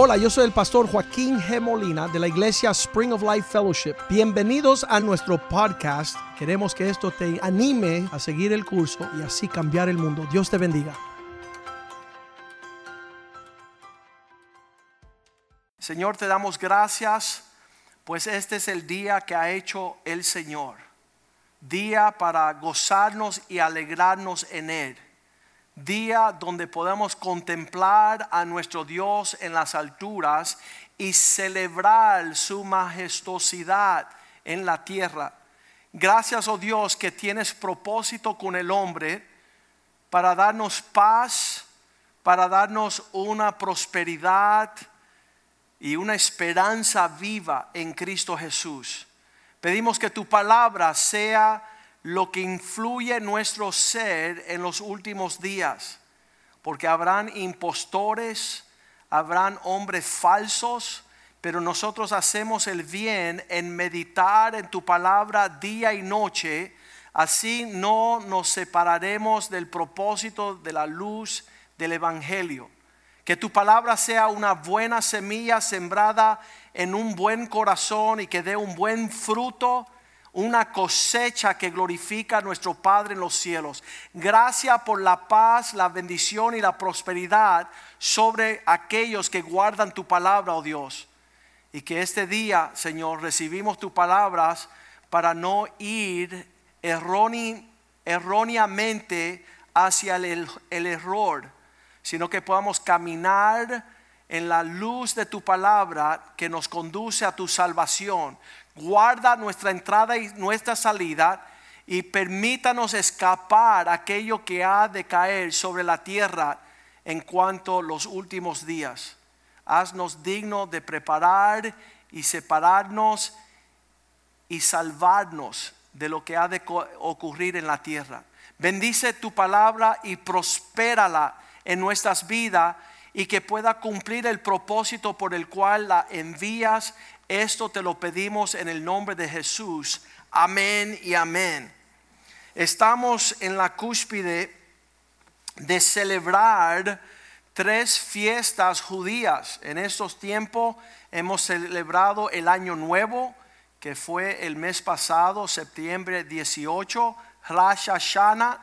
Hola, yo soy el pastor Joaquín G. Molina de la iglesia Spring of Life Fellowship. Bienvenidos a nuestro podcast. Queremos que esto te anime a seguir el curso y así cambiar el mundo. Dios te bendiga. Señor, te damos gracias, pues este es el día que ha hecho el Señor. Día para gozarnos y alegrarnos en Él día donde podemos contemplar a nuestro Dios en las alturas y celebrar su majestuosidad en la tierra. Gracias, oh Dios, que tienes propósito con el hombre para darnos paz, para darnos una prosperidad y una esperanza viva en Cristo Jesús. Pedimos que tu palabra sea lo que influye nuestro ser en los últimos días, porque habrán impostores, habrán hombres falsos, pero nosotros hacemos el bien en meditar en tu palabra día y noche, así no nos separaremos del propósito de la luz del Evangelio. Que tu palabra sea una buena semilla sembrada en un buen corazón y que dé un buen fruto una cosecha que glorifica a nuestro Padre en los cielos. Gracias por la paz, la bendición y la prosperidad sobre aquellos que guardan tu palabra, oh Dios. Y que este día, Señor, recibimos tus palabras para no ir erróneamente hacia el, el error, sino que podamos caminar en la luz de tu palabra que nos conduce a tu salvación guarda nuestra entrada y nuestra salida y permítanos escapar aquello que ha de caer sobre la tierra en cuanto los últimos días. Haznos dignos de preparar y separarnos y salvarnos de lo que ha de ocurrir en la tierra. Bendice tu palabra y prospérala en nuestras vidas y que pueda cumplir el propósito por el cual la envías esto te lo pedimos en el nombre de Jesús. Amén y amén. Estamos en la cúspide de celebrar tres fiestas judías. En estos tiempos hemos celebrado el año nuevo, que fue el mes pasado, septiembre 18, Rosh Hashanah,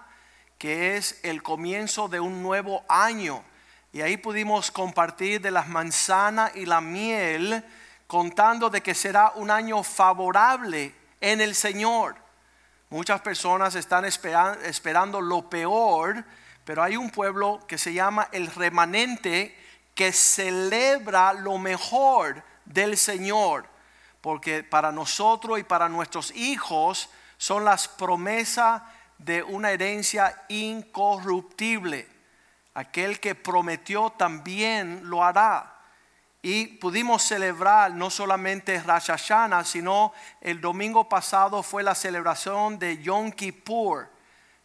que es el comienzo de un nuevo año. Y ahí pudimos compartir de las manzanas y la miel contando de que será un año favorable en el Señor. Muchas personas están esperando lo peor, pero hay un pueblo que se llama el remanente que celebra lo mejor del Señor, porque para nosotros y para nuestros hijos son las promesas de una herencia incorruptible. Aquel que prometió también lo hará y pudimos celebrar no solamente Rosh Hashanah, sino el domingo pasado fue la celebración de Yom Kippur,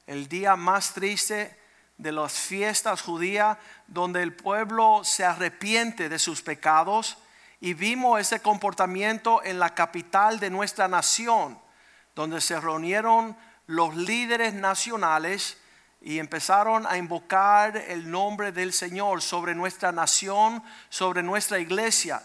el día más triste de las fiestas judías, donde el pueblo se arrepiente de sus pecados y vimos ese comportamiento en la capital de nuestra nación, donde se reunieron los líderes nacionales y empezaron a invocar el nombre del Señor sobre nuestra nación, sobre nuestra iglesia.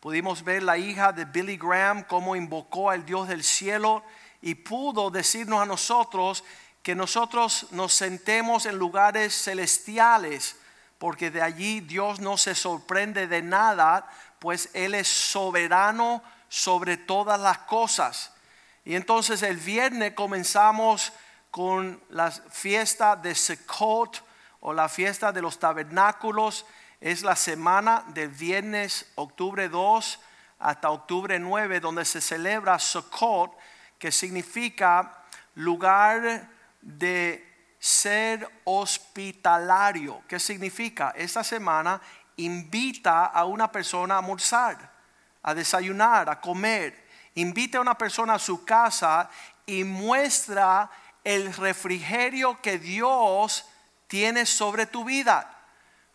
Pudimos ver la hija de Billy Graham cómo invocó al Dios del cielo y pudo decirnos a nosotros que nosotros nos sentemos en lugares celestiales, porque de allí Dios no se sorprende de nada, pues Él es soberano sobre todas las cosas. Y entonces el viernes comenzamos con la fiesta de Sukkot o la fiesta de los tabernáculos. Es la semana del viernes octubre 2 hasta octubre 9 donde se celebra Sukkot, que significa lugar de ser hospitalario. ¿Qué significa? Esta semana invita a una persona a almorzar, a desayunar, a comer. Invita a una persona a su casa y muestra el refrigerio que Dios tiene sobre tu vida.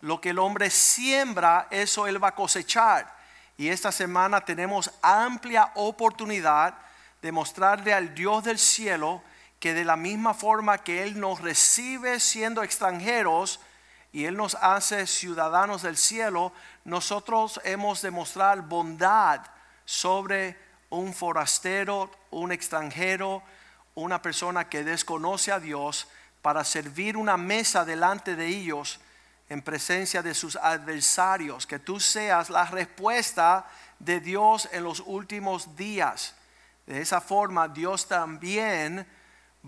Lo que el hombre siembra, eso él va a cosechar. Y esta semana tenemos amplia oportunidad de mostrarle al Dios del cielo que de la misma forma que Él nos recibe siendo extranjeros, y Él nos hace ciudadanos del cielo, nosotros hemos de mostrar bondad sobre un forastero, un extranjero, una persona que desconoce a Dios, para servir una mesa delante de ellos en presencia de sus adversarios, que tú seas la respuesta de Dios en los últimos días. De esa forma Dios también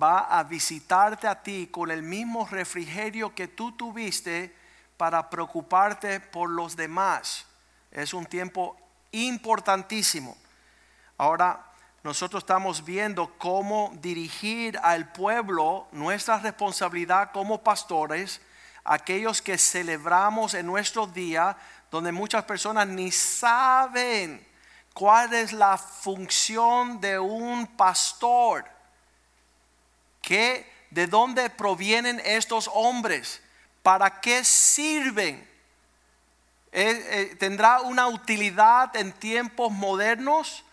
va a visitarte a ti con el mismo refrigerio que tú tuviste para preocuparte por los demás. Es un tiempo importantísimo. Ahora nosotros estamos viendo cómo dirigir al pueblo, nuestra responsabilidad como pastores, aquellos que celebramos en nuestro día, donde muchas personas ni saben cuál es la función de un pastor. ¿Qué, ¿De dónde provienen estos hombres? ¿Para qué sirven? Eh, eh, ¿Tendrá una utilidad en tiempos modernos?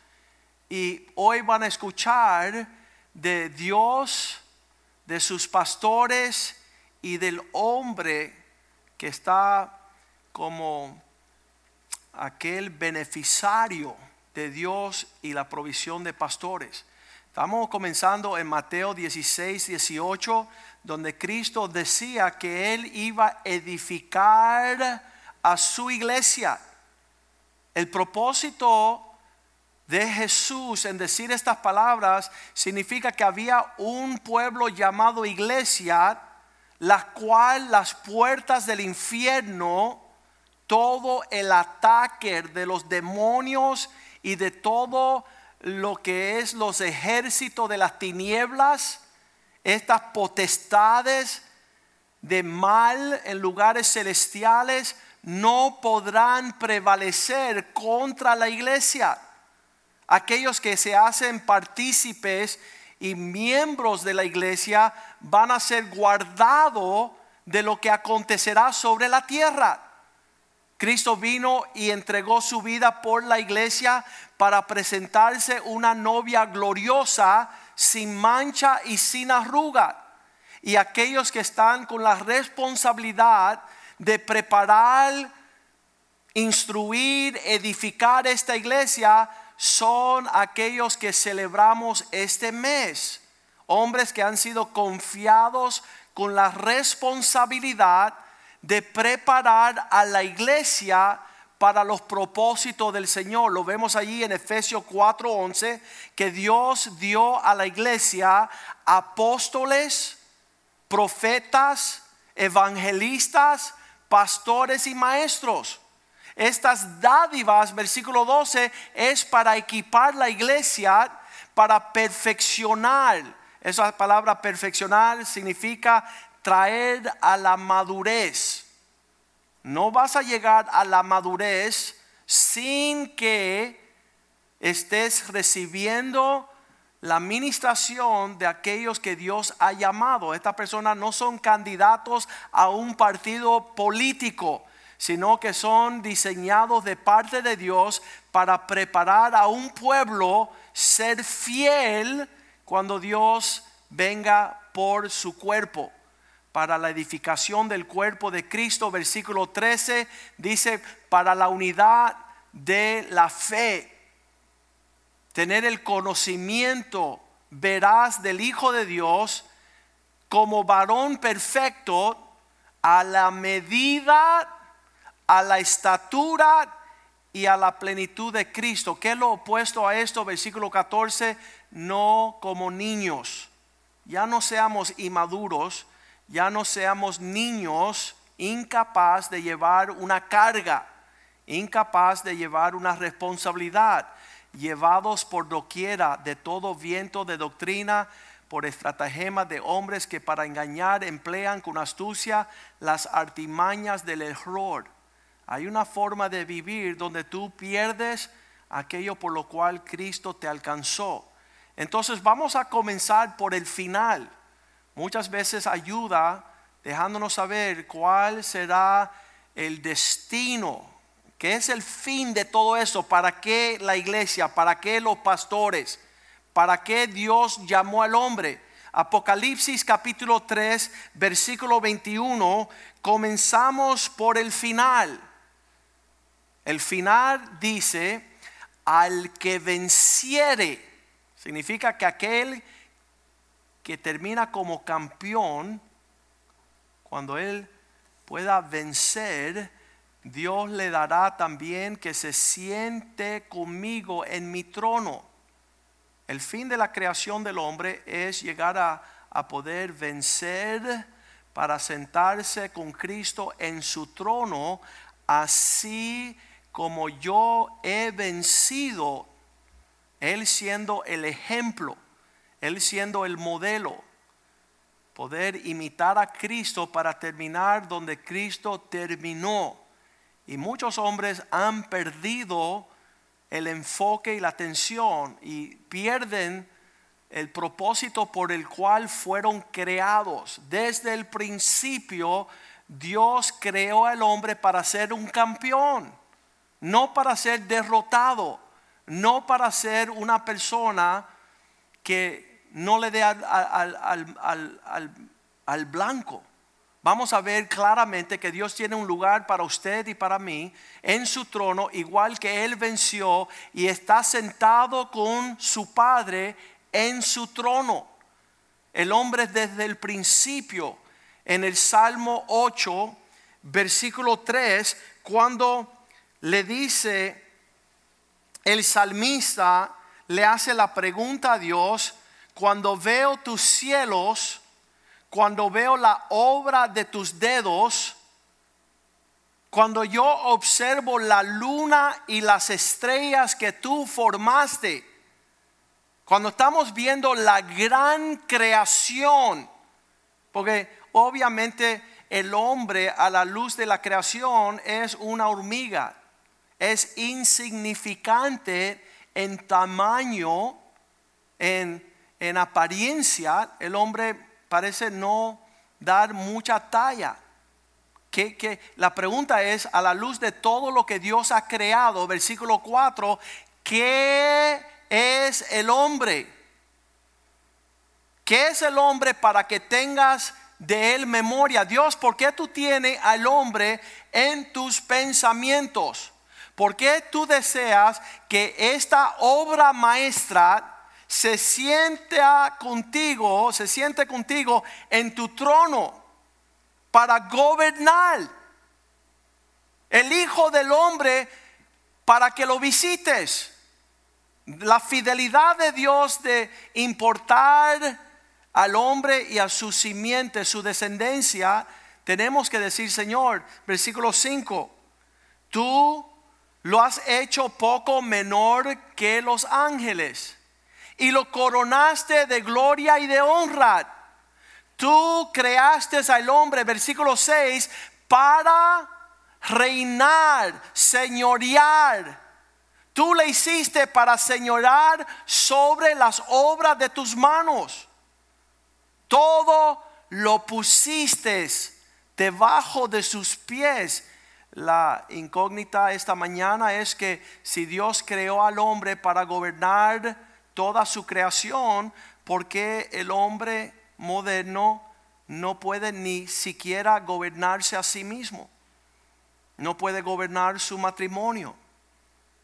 Y hoy van a escuchar de Dios, de sus pastores y del hombre que está como aquel beneficiario de Dios y la provisión de pastores. Estamos comenzando en Mateo 16, 18, donde Cristo decía que Él iba a edificar a su iglesia. El propósito de Jesús en decir estas palabras significa que había un pueblo llamado iglesia, la cual las puertas del infierno, todo el ataque de los demonios y de todo lo que es los ejércitos de las tinieblas, estas potestades de mal en lugares celestiales, no podrán prevalecer contra la iglesia. Aquellos que se hacen partícipes y miembros de la iglesia van a ser guardados de lo que acontecerá sobre la tierra. Cristo vino y entregó su vida por la iglesia para presentarse una novia gloriosa, sin mancha y sin arruga. Y aquellos que están con la responsabilidad de preparar, instruir, edificar esta iglesia, son aquellos que celebramos este mes. Hombres que han sido confiados con la responsabilidad de preparar a la iglesia para los propósitos del Señor. Lo vemos allí en Efesios 4:11, que Dios dio a la iglesia apóstoles, profetas, evangelistas, pastores y maestros. Estas dádivas, versículo 12, es para equipar la iglesia, para perfeccionar. Esa palabra perfeccionar significa traer a la madurez. No vas a llegar a la madurez sin que estés recibiendo la administración de aquellos que Dios ha llamado. Estas personas no son candidatos a un partido político sino que son diseñados de parte de Dios para preparar a un pueblo ser fiel cuando Dios venga por su cuerpo. Para la edificación del cuerpo de Cristo, versículo 13 dice, para la unidad de la fe, tener el conocimiento veraz del Hijo de Dios como varón perfecto a la medida a la estatura y a la plenitud de Cristo. ¿Qué es lo opuesto a esto? Versículo 14, no como niños. Ya no seamos inmaduros, ya no seamos niños incapaz de llevar una carga, incapaz de llevar una responsabilidad, llevados por doquiera de todo viento de doctrina, por estratagema de hombres que para engañar emplean con astucia las artimañas del error hay una forma de vivir donde tú pierdes aquello por lo cual Cristo te alcanzó. Entonces vamos a comenzar por el final. Muchas veces ayuda dejándonos saber cuál será el destino, qué es el fin de todo eso, para qué la iglesia, para qué los pastores, para qué Dios llamó al hombre. Apocalipsis capítulo 3, versículo 21, comenzamos por el final. El final dice, al que venciere, significa que aquel que termina como campeón, cuando él pueda vencer, Dios le dará también que se siente conmigo en mi trono. El fin de la creación del hombre es llegar a, poder vencer para sentarse con Cristo en su trono, así como yo he vencido, Él siendo el ejemplo, Él siendo el modelo, poder imitar a Cristo para terminar donde Cristo terminó. Y muchos hombres han perdido el enfoque y la atención y pierden el propósito por el cual fueron creados. Desde el principio Dios creó al hombre para ser un campeón, no para ser derrotado, no para ser una persona que no le dé al, blanco vamos a ver claramente que Dios tiene un lugar para usted y para mí en su trono, igual que Él venció y está sentado con su Padre en su trono. El hombre desde el principio, en el Salmo 8, versículo 3, cuando le dice el salmista, le hace la pregunta a Dios, cuando veo tus cielos, cuando veo la obra de tus dedos, cuando yo observo la luna y las estrellas que tú formaste, cuando estamos viendo la gran creación, porque obviamente el hombre a la luz de la creación es una hormiga, es insignificante en tamaño, en, en apariencia, el hombre parece no dar mucha talla. Que, la pregunta es, a la luz de todo lo que Dios ha creado, versículo 4, ¿qué es el hombre? ¿Qué es el hombre para que tengas de él memoria? Dios, ¿por qué tú tienes al hombre en tus pensamientos? ¿Por qué tú deseas que esta obra maestra se sienta contigo, se siente contigo en tu trono para gobernar. El Hijo del Hombre para que lo visites. La fidelidad de Dios de importar al hombre y a su simiente, su descendencia, tenemos que decir, Señor, versículo 5, tú lo has hecho poco menor que los ángeles y lo coronaste de gloria y de honra. Tú creaste al hombre, versículo 6, para reinar, señorear. Tú le hiciste para señorar sobre las obras de tus manos. Todo lo pusiste debajo de sus pies. La incógnita esta mañana es que si Dios creó al hombre para gobernar, toda su creación, porque el hombre moderno no puede ni siquiera gobernarse a sí mismo. No puede gobernar su matrimonio.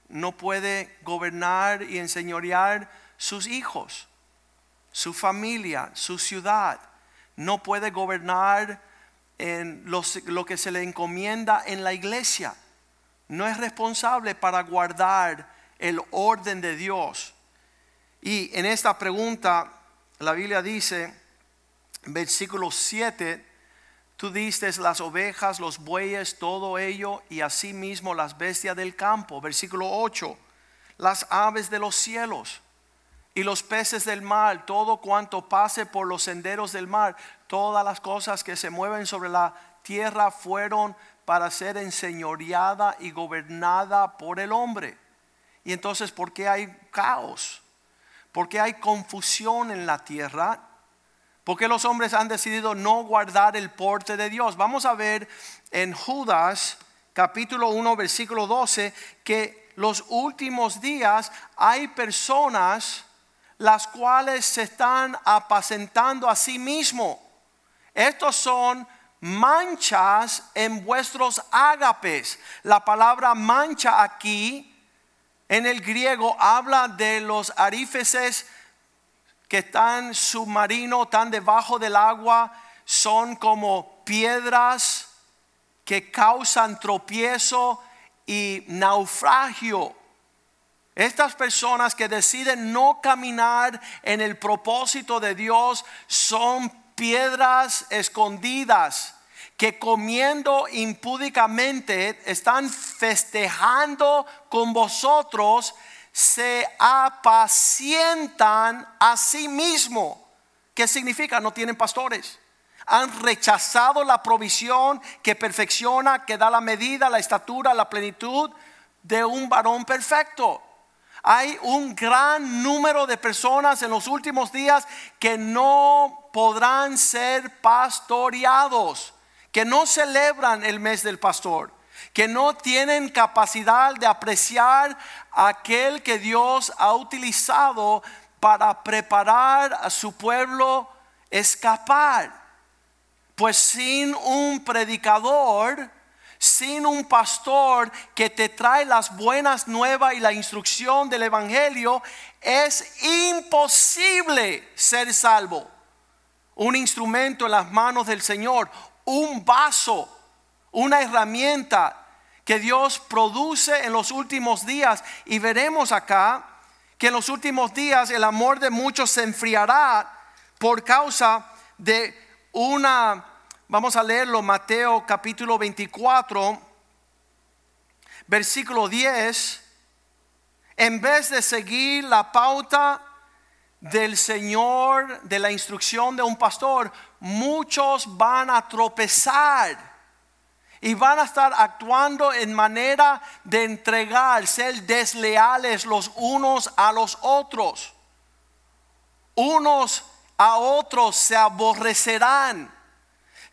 No puede gobernar y enseñorear sus hijos, su familia, su ciudad. No puede gobernar en lo que se le encomienda en la iglesia. No es responsable para guardar el orden de Dios y en esta pregunta, la Biblia dice, versículo 7, tú diste las ovejas, los bueyes, todo ello, y asimismo las bestias del campo. Versículo 8, las aves de los cielos y los peces del mar, todo cuanto pase por los senderos del mar, todas las cosas que se mueven sobre la tierra fueron para ser enseñoreada y gobernada por el hombre. Y entonces, ¿por qué hay caos? porque hay confusión en la tierra, porque los hombres han decidido no guardar el porte de Dios. Vamos a ver en Judas capítulo 1 versículo 12 que los últimos días hay personas las cuales se están apacentando a sí mismo. Estos son manchas en vuestros ágapes. La palabra mancha aquí en el griego habla de los arífeces que están submarinos, están debajo del agua, son como piedras que causan tropiezo y naufragio. Estas personas que deciden no caminar en el propósito de Dios son piedras escondidas que comiendo impúdicamente están festejando con vosotros, se apacientan a sí mismo. ¿Qué significa? No tienen pastores. Han rechazado la provisión que perfecciona, que da la medida, la estatura, la plenitud de un varón perfecto. Hay un gran número de personas en los últimos días que no podrán ser pastoreados, que no celebran el mes del pastor, que no tienen capacidad de apreciar aquel que Dios ha utilizado para preparar a su pueblo escapar. Pues sin un predicador, sin un pastor que te trae las buenas nuevas y la instrucción del Evangelio, es imposible ser salvo. Un instrumento en las manos del Señor, un vaso, una herramienta que Dios produce en los últimos días. Y veremos acá que en los últimos días el amor de muchos se enfriará por causa de una Vamos a leerlo, Mateo capítulo 24, versículo 10. En vez de seguir la pauta del Señor, de la instrucción de un pastor, muchos van a tropezar y van a estar actuando en manera de entregar, ser desleales los unos a los otros. Unos a otros se aborrecerán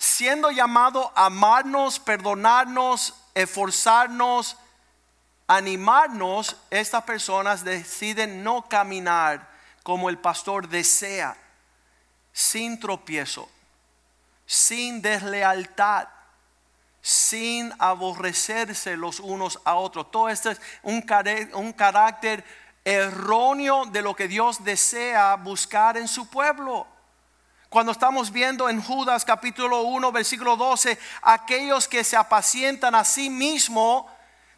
siendo llamado a amarnos, perdonarnos, esforzarnos, animarnos, estas personas deciden no caminar como el pastor desea, sin tropiezo, sin deslealtad, sin aborrecerse los unos a otros. Todo esto es un, un carácter erróneo de lo que Dios desea buscar en su pueblo. Cuando estamos viendo en Judas capítulo 1 versículo 12, aquellos que se apacientan a sí mismo,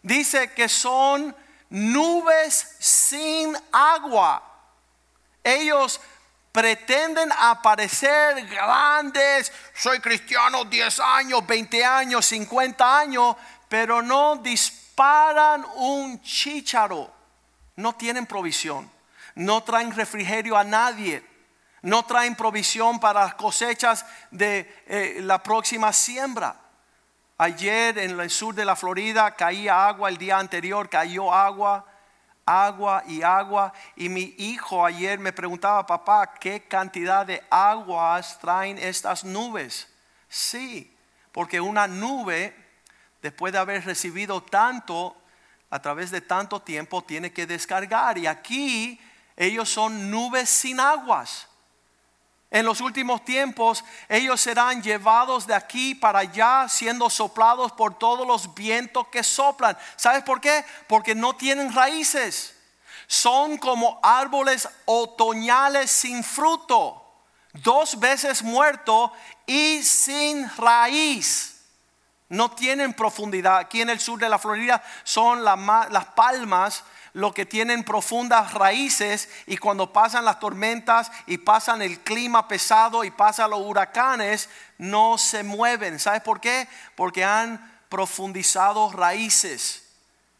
dice que son nubes sin agua. Ellos pretenden aparecer grandes, soy cristiano 10 años, 20 años, 50 años, pero no disparan un chícharo, no tienen provisión, no traen refrigerio a nadie no traen provisión para cosechas de eh, la próxima siembra. Ayer en el sur de la Florida caía agua, el día anterior cayó agua, agua y agua. Y mi hijo ayer me preguntaba, papá, ¿qué cantidad de aguas traen estas nubes? Sí, porque una nube, después de haber recibido tanto, a través de tanto tiempo, tiene que descargar. Y aquí ellos son nubes sin aguas. En los últimos tiempos ellos serán llevados de aquí para allá siendo soplados por todos los vientos que soplan. ¿Sabes por qué? Porque no tienen raíces. Son como árboles otoñales sin fruto, dos veces muertos y sin raíz. No tienen profundidad. Aquí en el sur de la Florida son las palmas lo que tienen profundas raíces y cuando pasan las tormentas y pasan el clima pesado y pasan los huracanes, no se mueven. ¿Sabes por qué? Porque han profundizado raíces.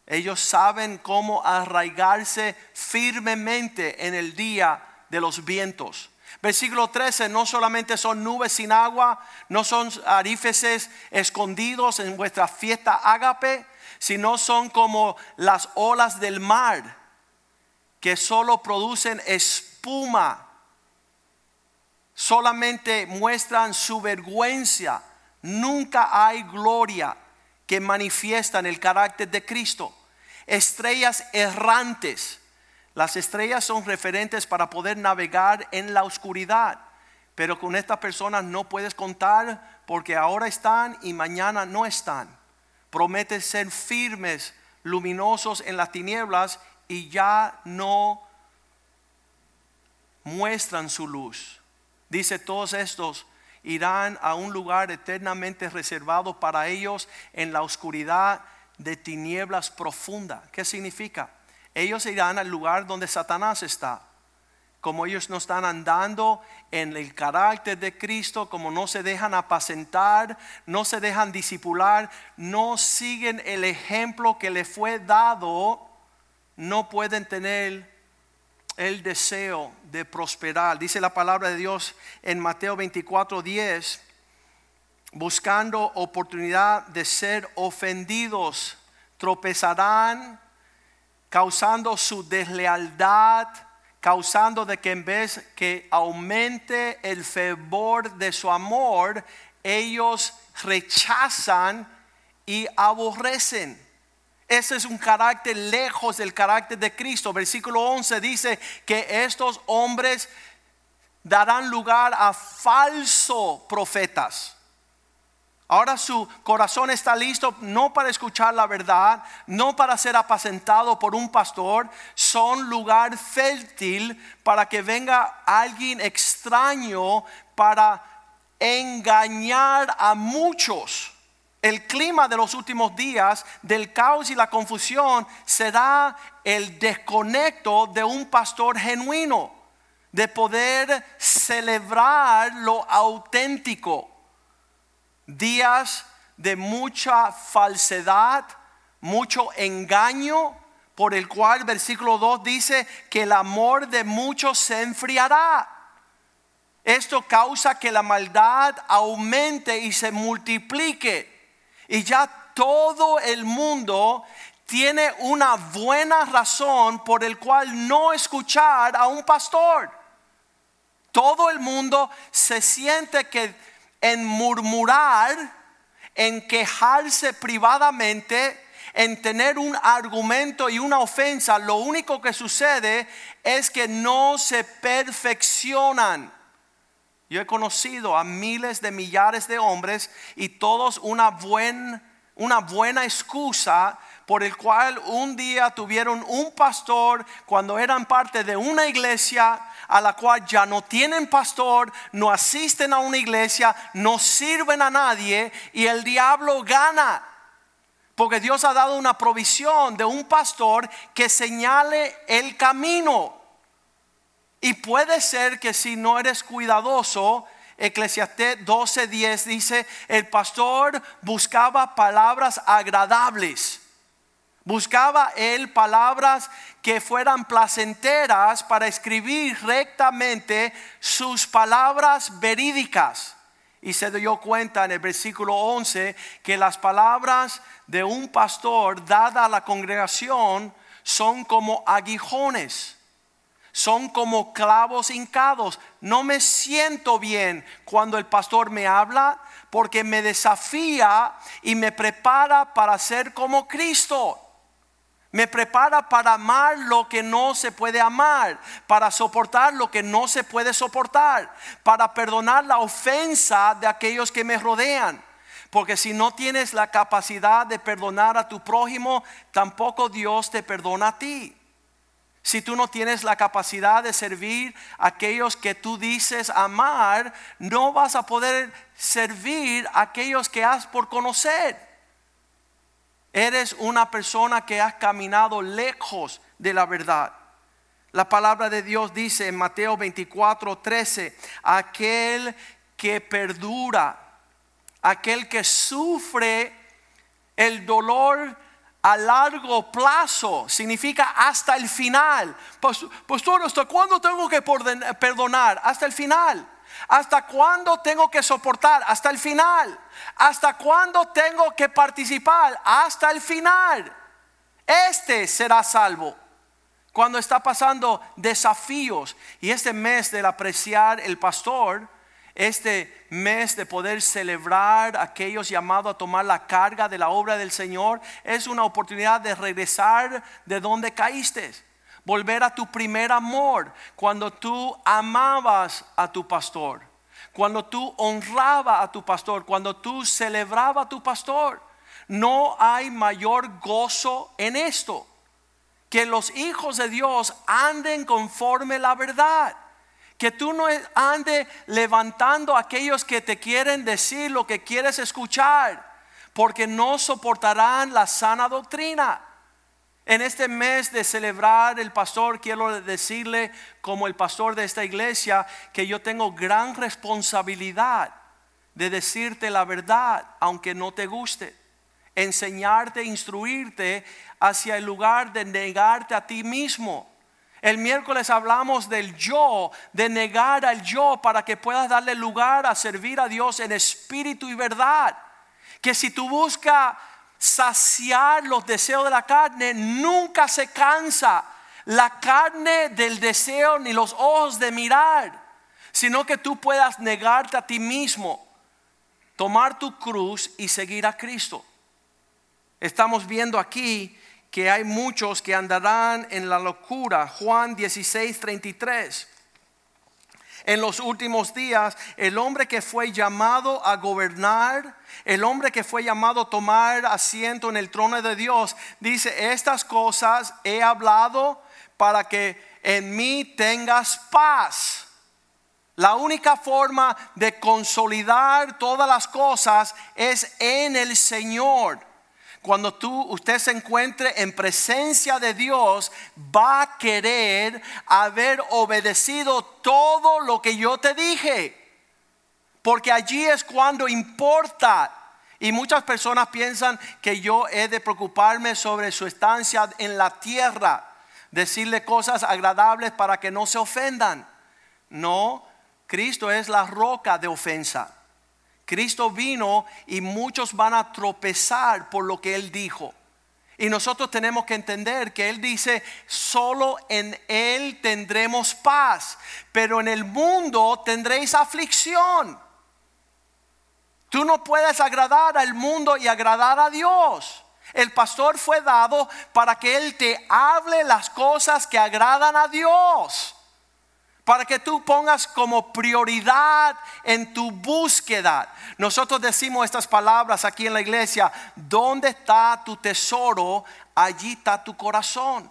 Ellos saben cómo arraigarse firmemente en el día de los vientos. Versículo 13, no solamente son nubes sin agua, no son arífeces escondidos en vuestra fiesta ágape, sino son como las olas del mar que solo producen espuma, solamente muestran su vergüenza, nunca hay gloria que manifiestan el carácter de Cristo. Estrellas errantes, Las estrellas son referentes para poder navegar en la oscuridad, pero con estas personas no puedes contar porque ahora están y mañana no están. Promete ser firmes, luminosos en las tinieblas y ya no muestran su luz. Dice todos estos irán a un lugar eternamente reservado para ellos en la oscuridad de tinieblas profunda. ¿Qué significa? Ellos irán al lugar donde Satanás está. Como ellos no están andando en el carácter de Cristo, como no se dejan apacentar, no se dejan disipular, no siguen el ejemplo que le fue dado, no pueden tener el deseo de prosperar. Dice la palabra de Dios en Mateo 24, 10, buscando oportunidad de ser ofendidos, tropezarán, causando su deslealtad, causando de que en vez que aumente el fervor de su amor, ellos rechazan y aborrecen. Ese es un carácter lejos del carácter de Cristo. Versículo 11 dice que estos hombres darán lugar a falsos profetas. Ahora su corazón está listo no para escuchar la verdad, no para ser apacentado por un pastor, son lugar fértil para que venga alguien extraño para engañar a muchos el clima de los últimos días, del caos y la confusión, será el desconecto de un pastor genuino, de poder celebrar lo auténtico. Días de mucha falsedad, mucho engaño, por el cual versículo 2 dice que el amor de muchos se enfriará. Esto causa que la maldad aumente y se multiplique. Y ya todo el mundo tiene una buena razón por el cual no escuchar a un pastor. Todo el mundo se siente que en murmurar, en quejarse privadamente, en tener un argumento y una ofensa, lo único que sucede es que no se perfeccionan. Yo he conocido a miles de millares de hombres y todos una, una buena excusa por el cual un día tuvieron un pastor cuando eran parte de una iglesia a la cual ya no tienen pastor, no asisten a una iglesia, no sirven a nadie y el diablo gana. Porque Dios ha dado una provisión de un pastor que señale el camino. Y puede ser que si no eres cuidadoso, Eclesiastés 12:10 dice, el pastor buscaba palabras agradables. Buscaba él palabras que fueran placenteras para escribir rectamente sus palabras verídicas. Y se dio cuenta en el versículo 11 que las palabras de un pastor dada a la congregación son como aguijones son como clavos hincados. No me siento bien cuando el pastor me habla porque me desafía y me prepara para ser como Cristo. Me prepara para amar lo que no se puede amar, para soportar lo que no se puede soportar, para perdonar la ofensa de aquellos que me rodean. Porque si no tienes la capacidad de perdonar a tu prójimo, tampoco Dios te perdona a ti. Si tú no tienes la capacidad de servir a aquellos que tú dices amar, no vas a poder servir a aquellos que has por conocer. Eres una persona que has caminado lejos de la verdad. La palabra de Dios dice en Mateo 24, 13, aquel que perdura, aquel que sufre el dolor a largo plazo significa hasta el final. Pastor, ¿hasta cuándo tengo que perdonar? Hasta el final. ¿Hasta cuándo tengo que soportar? Hasta el final. ¿Hasta cuándo tengo que participar? Hasta el final. Este será salvo. Cuando está pasando desafíos y este mes del apreciar el pastor, este mes de poder celebrar a aquellos llamados a tomar la carga de la obra del Señor es una oportunidad de regresar de donde caíste. Volver a tu primer amor, cuando tú amabas a tu pastor, cuando tú honraba a tu pastor, cuando tú celebraba a tu pastor. No hay mayor gozo en esto, que los hijos de Dios anden conforme la verdad. Que tú no andes levantando a aquellos que te quieren decir lo que quieres escuchar, porque no soportarán la sana doctrina. En este mes de celebrar el pastor, quiero decirle como el pastor de esta iglesia que yo tengo gran responsabilidad de decirte la verdad, aunque no te guste. Enseñarte, instruirte hacia el lugar de negarte a ti mismo. El miércoles hablamos del yo, de negar al yo para que puedas darle lugar a servir a Dios en espíritu y verdad. Que si tú buscas saciar los deseos de la carne, nunca se cansa la carne del deseo ni los ojos de mirar, sino que tú puedas negarte a ti mismo, tomar tu cruz y seguir a Cristo. Estamos viendo aquí que hay muchos que andarán en la locura. Juan 16, 33. En los últimos días, el hombre que fue llamado a gobernar el hombre que fue llamado a tomar asiento en el trono de Dios, dice, estas cosas he hablado para que en mí tengas paz. La única forma de consolidar todas las cosas es en el Señor. Cuando tú usted se encuentre en presencia de Dios, va a querer haber obedecido todo lo que yo te dije. Porque allí es cuando importa. Y muchas personas piensan que yo he de preocuparme sobre su estancia en la tierra, decirle cosas agradables para que no se ofendan. No, Cristo es la roca de ofensa. Cristo vino y muchos van a tropezar por lo que Él dijo. Y nosotros tenemos que entender que Él dice, solo en Él tendremos paz, pero en el mundo tendréis aflicción. Tú no puedes agradar al mundo y agradar a Dios. El pastor fue dado para que Él te hable las cosas que agradan a Dios. Para que tú pongas como prioridad en tu búsqueda. Nosotros decimos estas palabras aquí en la iglesia. ¿Dónde está tu tesoro? Allí está tu corazón.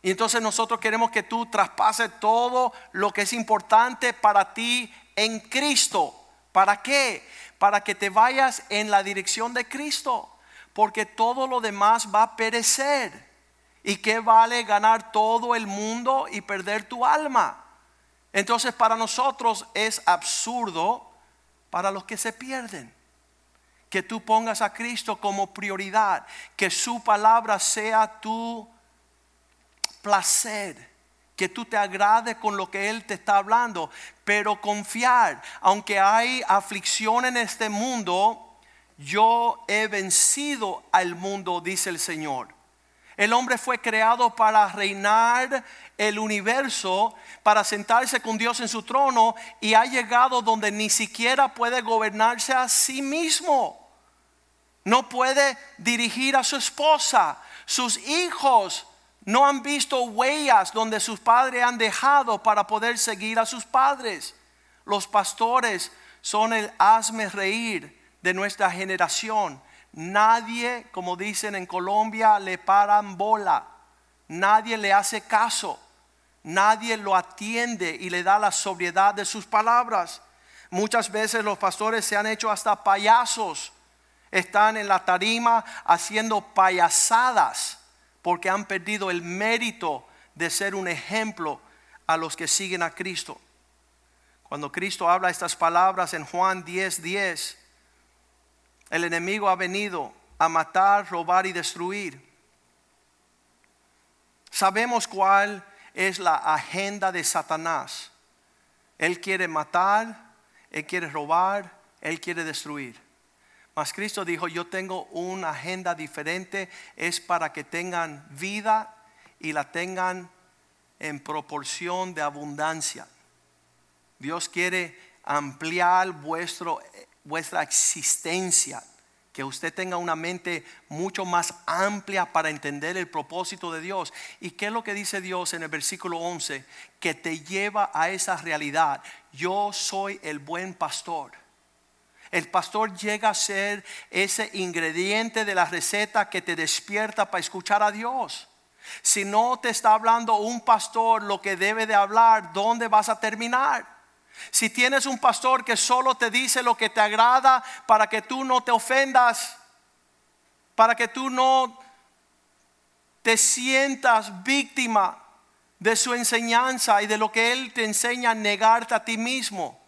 Y entonces nosotros queremos que tú traspases todo lo que es importante para ti en Cristo. ¿Para qué? para que te vayas en la dirección de Cristo, porque todo lo demás va a perecer. ¿Y qué vale ganar todo el mundo y perder tu alma? Entonces para nosotros es absurdo para los que se pierden. Que tú pongas a Cristo como prioridad, que su palabra sea tu placer que tú te agrade con lo que Él te está hablando, pero confiar, aunque hay aflicción en este mundo, yo he vencido al mundo, dice el Señor. El hombre fue creado para reinar el universo, para sentarse con Dios en su trono y ha llegado donde ni siquiera puede gobernarse a sí mismo. No puede dirigir a su esposa, sus hijos no han visto huellas donde sus padres han dejado para poder seguir a sus padres. Los pastores son el hazme reír de nuestra generación. Nadie, como dicen en Colombia, le paran bola. Nadie le hace caso. Nadie lo atiende y le da la sobriedad de sus palabras. Muchas veces los pastores se han hecho hasta payasos. Están en la tarima haciendo payasadas porque han perdido el mérito de ser un ejemplo a los que siguen a Cristo. Cuando Cristo habla estas palabras en Juan 10:10, 10, el enemigo ha venido a matar, robar y destruir. Sabemos cuál es la agenda de Satanás. Él quiere matar, él quiere robar, él quiere destruir. Mas Cristo dijo, yo tengo una agenda diferente, es para que tengan vida y la tengan en proporción de abundancia. Dios quiere ampliar vuestro, vuestra existencia, que usted tenga una mente mucho más amplia para entender el propósito de Dios. ¿Y qué es lo que dice Dios en el versículo 11? Que te lleva a esa realidad. Yo soy el buen pastor. El pastor llega a ser ese ingrediente de la receta que te despierta para escuchar a Dios. Si no te está hablando un pastor lo que debe de hablar, ¿dónde vas a terminar? Si tienes un pastor que solo te dice lo que te agrada para que tú no te ofendas, para que tú no te sientas víctima de su enseñanza y de lo que él te enseña a negarte a ti mismo.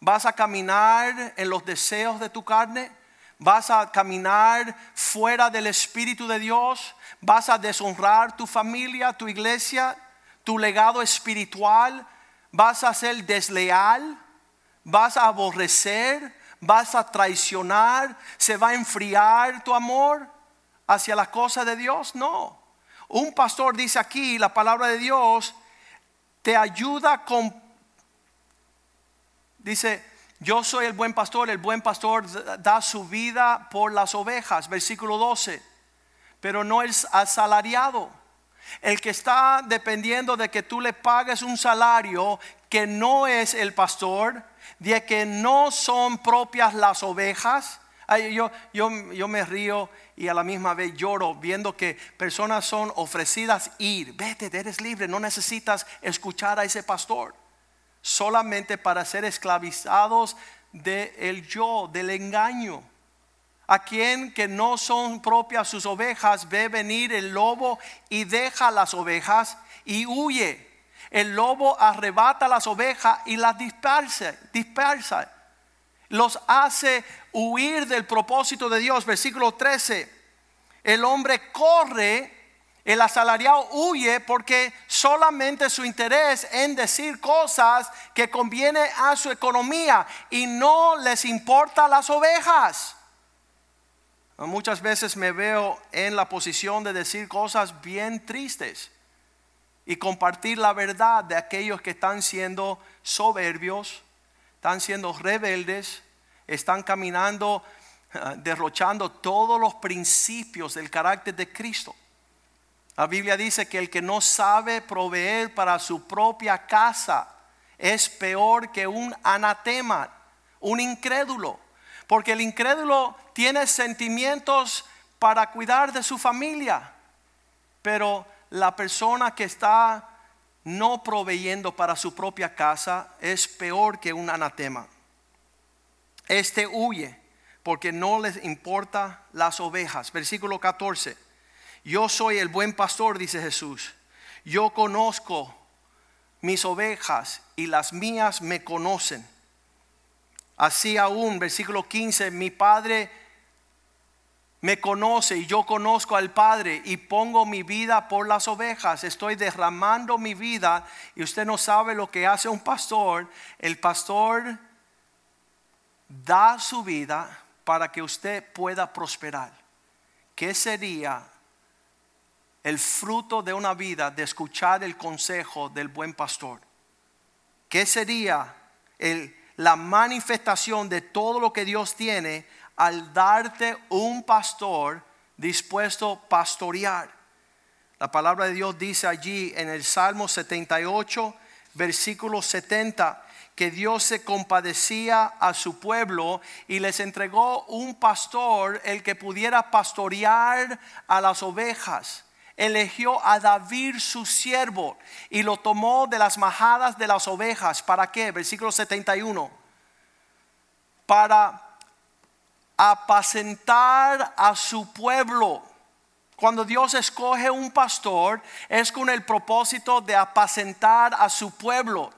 Vas a caminar en los deseos de tu carne, vas a caminar fuera del Espíritu de Dios, vas a deshonrar tu familia, tu iglesia, tu legado espiritual vas a ser desleal, vas a aborrecer, vas a traicionar, se va a enfriar tu amor hacia las cosas de Dios. No. Un pastor dice aquí, la palabra de Dios te ayuda con, dice, yo soy el buen pastor, el buen pastor da su vida por las ovejas, versículo 12, pero no es asalariado el que está dependiendo de que tú le pagues un salario que no es el pastor, de que no son propias las ovejas. yo, yo, yo me río y a la misma vez lloro viendo que personas son ofrecidas ir. Vete, eres libre, no necesitas escuchar a ese pastor. Solamente para ser esclavizados del yo, del engaño a quien que no son propias sus ovejas, ve venir el lobo y deja las ovejas y huye. El lobo arrebata las ovejas y las dispersa, dispersa. Los hace huir del propósito de Dios. Versículo 13. El hombre corre, el asalariado huye porque solamente su interés en decir cosas que conviene a su economía y no les importa las ovejas. Muchas veces me veo en la posición de decir cosas bien tristes y compartir la verdad de aquellos que están siendo soberbios, están siendo rebeldes, están caminando, ah, derrochando todos los principios del carácter de Cristo. La Biblia dice que el que no sabe proveer para su propia casa es peor que un anatema, un incrédulo. Porque el incrédulo tiene sentimientos para cuidar de su familia, pero la persona que está no proveyendo para su propia casa es peor que un anatema. Este huye porque no les importa las ovejas. Versículo 14. Yo soy el buen pastor, dice Jesús. Yo conozco mis ovejas y las mías me conocen Así aún, versículo 15, mi Padre me conoce y yo conozco al Padre y pongo mi vida por las ovejas. Estoy derramando mi vida y usted no sabe lo que hace un pastor. El pastor da su vida para que usted pueda prosperar. ¿Qué sería el fruto de una vida de escuchar el consejo del buen pastor? ¿Qué sería el la manifestación de todo lo que Dios tiene al darte un pastor dispuesto a pastorear. La palabra de Dios dice allí en el Salmo 78, versículo 70, que Dios se compadecía a su pueblo y les entregó un pastor, el que pudiera pastorear a las ovejas eligió a David su siervo y lo tomó de las majadas de las ovejas. ¿Para qué? Versículo 71. Para apacentar a su pueblo. Cuando Dios escoge un pastor es con el propósito de apacentar a su pueblo.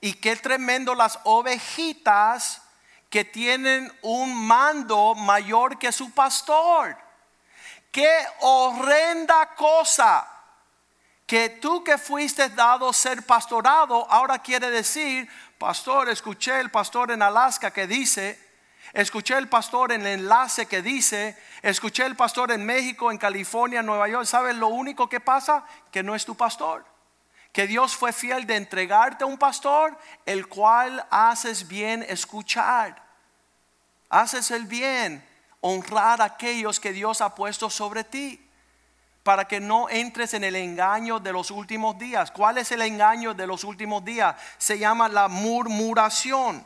Y qué tremendo las ovejitas que tienen un mando mayor que su pastor. Qué horrenda cosa que tú que fuiste dado ser pastorado, ahora quiere decir, pastor, escuché el pastor en Alaska que dice, escuché el pastor en el enlace que dice, escuché el pastor en México, en California, Nueva York, ¿sabes lo único que pasa? Que no es tu pastor. Que Dios fue fiel de entregarte a un pastor, el cual haces bien escuchar. Haces el bien honrar a aquellos que Dios ha puesto sobre ti para que no entres en el engaño de los últimos días. ¿Cuál es el engaño de los últimos días? Se llama la murmuración.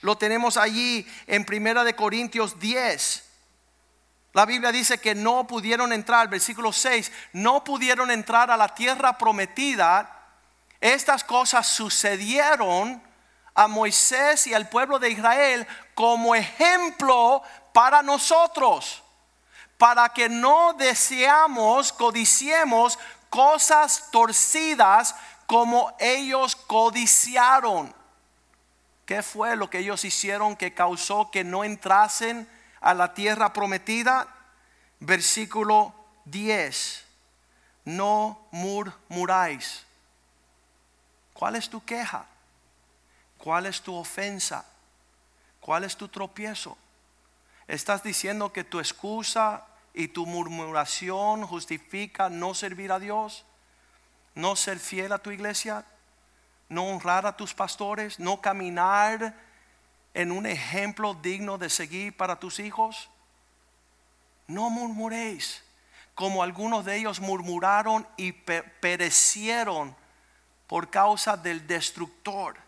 Lo tenemos allí en Primera de Corintios 10. La Biblia dice que no pudieron entrar, versículo 6, no pudieron entrar a la tierra prometida. Estas cosas sucedieron a Moisés y al pueblo de Israel como ejemplo para nosotros para que no deseamos, codiciemos cosas torcidas como ellos codiciaron. ¿Qué fue lo que ellos hicieron que causó que no entrasen a la tierra prometida? Versículo 10. No murmuráis. ¿Cuál es tu queja? ¿Cuál es tu ofensa? ¿Cuál es tu tropiezo? ¿Estás diciendo que tu excusa y tu murmuración justifica no servir a Dios? ¿No ser fiel a tu iglesia? ¿No honrar a tus pastores? ¿No caminar en un ejemplo digno de seguir para tus hijos? No murmuréis, como algunos de ellos murmuraron y perecieron por causa del destructor.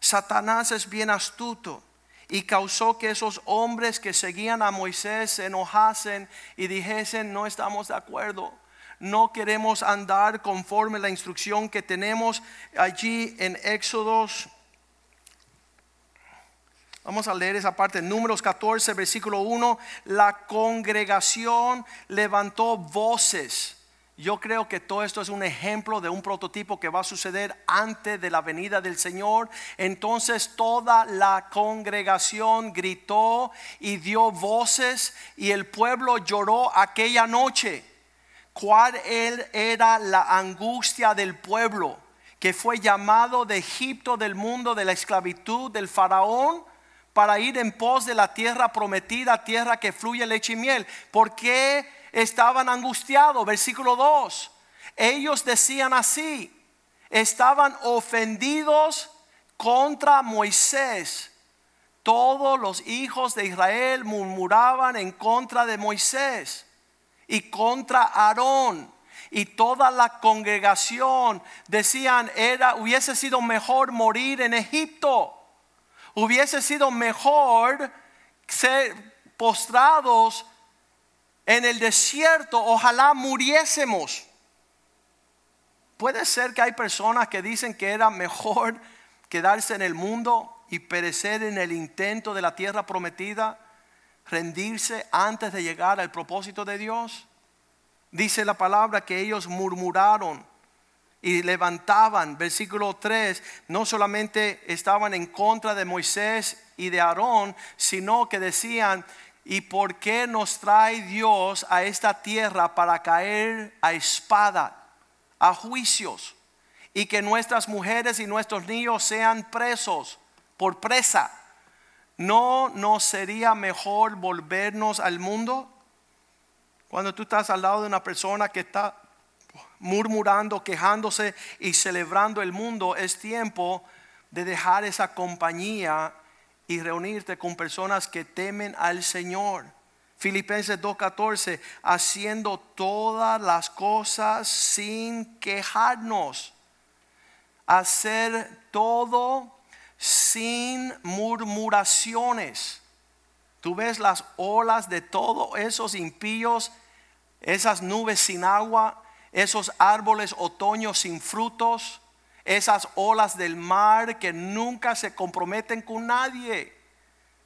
Satanás es bien astuto y causó que esos hombres que seguían a Moisés se enojasen y dijesen, no estamos de acuerdo, no queremos andar conforme la instrucción que tenemos allí en Éxodos. Vamos a leer esa parte, números 14, versículo 1, la congregación levantó voces yo creo que todo esto es un ejemplo de un prototipo que va a suceder antes de la venida del Señor. Entonces toda la congregación gritó y dio voces y el pueblo lloró aquella noche. ¿Cuál era la angustia del pueblo que fue llamado de Egipto, del mundo, de la esclavitud, del faraón? para ir en pos de la tierra prometida, tierra que fluye leche y miel. ¿Por qué estaban angustiados. Versículo 2. Ellos decían así, estaban ofendidos contra Moisés. Todos los hijos de Israel murmuraban en contra de Moisés y contra Aarón. Y toda la congregación decían, era, hubiese sido mejor morir en Egipto. Hubiese sido mejor ser postrados en el desierto, ojalá muriésemos. Puede ser que hay personas que dicen que era mejor quedarse en el mundo y perecer en el intento de la tierra prometida, rendirse antes de llegar al propósito de Dios. Dice la palabra que ellos murmuraron y levantaban, versículo 3, no solamente estaban en contra de Moisés y de Aarón, sino que decían, ¿Y por qué nos trae Dios a esta tierra para caer a espada, a juicios? Y que nuestras mujeres y nuestros niños sean presos por presa. ¿No nos sería mejor volvernos al mundo? Cuando tú estás al lado de una persona que está murmurando, quejándose y celebrando el mundo, es tiempo de dejar esa compañía y reunirte con personas que temen al Señor. Filipenses 2.14, haciendo todas las cosas sin quejarnos. Hacer todo sin murmuraciones. Tú ves las olas de todos esos impíos, esas nubes sin agua, esos árboles otoño sin frutos esas olas del mar que nunca se comprometen con nadie.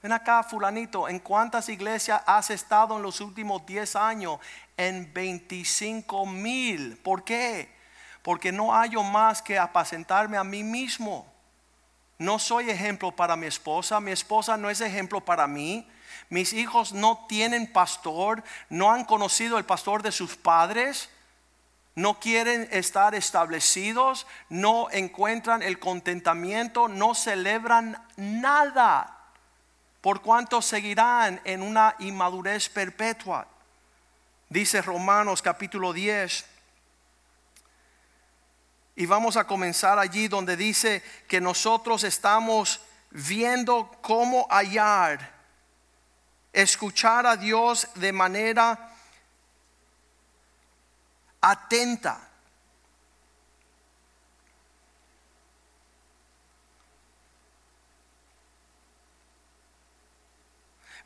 Ven acá, fulanito, ¿en cuántas iglesias has estado en los últimos 10 años? En 25 mil. ¿Por qué? Porque no hallo más que apacentarme a mí mismo. No soy ejemplo para mi esposa, mi esposa no es ejemplo para mí. Mis hijos no tienen pastor, no han conocido el pastor de sus padres no quieren estar establecidos, no encuentran el contentamiento, no celebran nada, por cuanto seguirán en una inmadurez perpetua. Dice Romanos capítulo 10. Y vamos a comenzar allí donde dice que nosotros estamos viendo cómo hallar escuchar a Dios de manera atenta.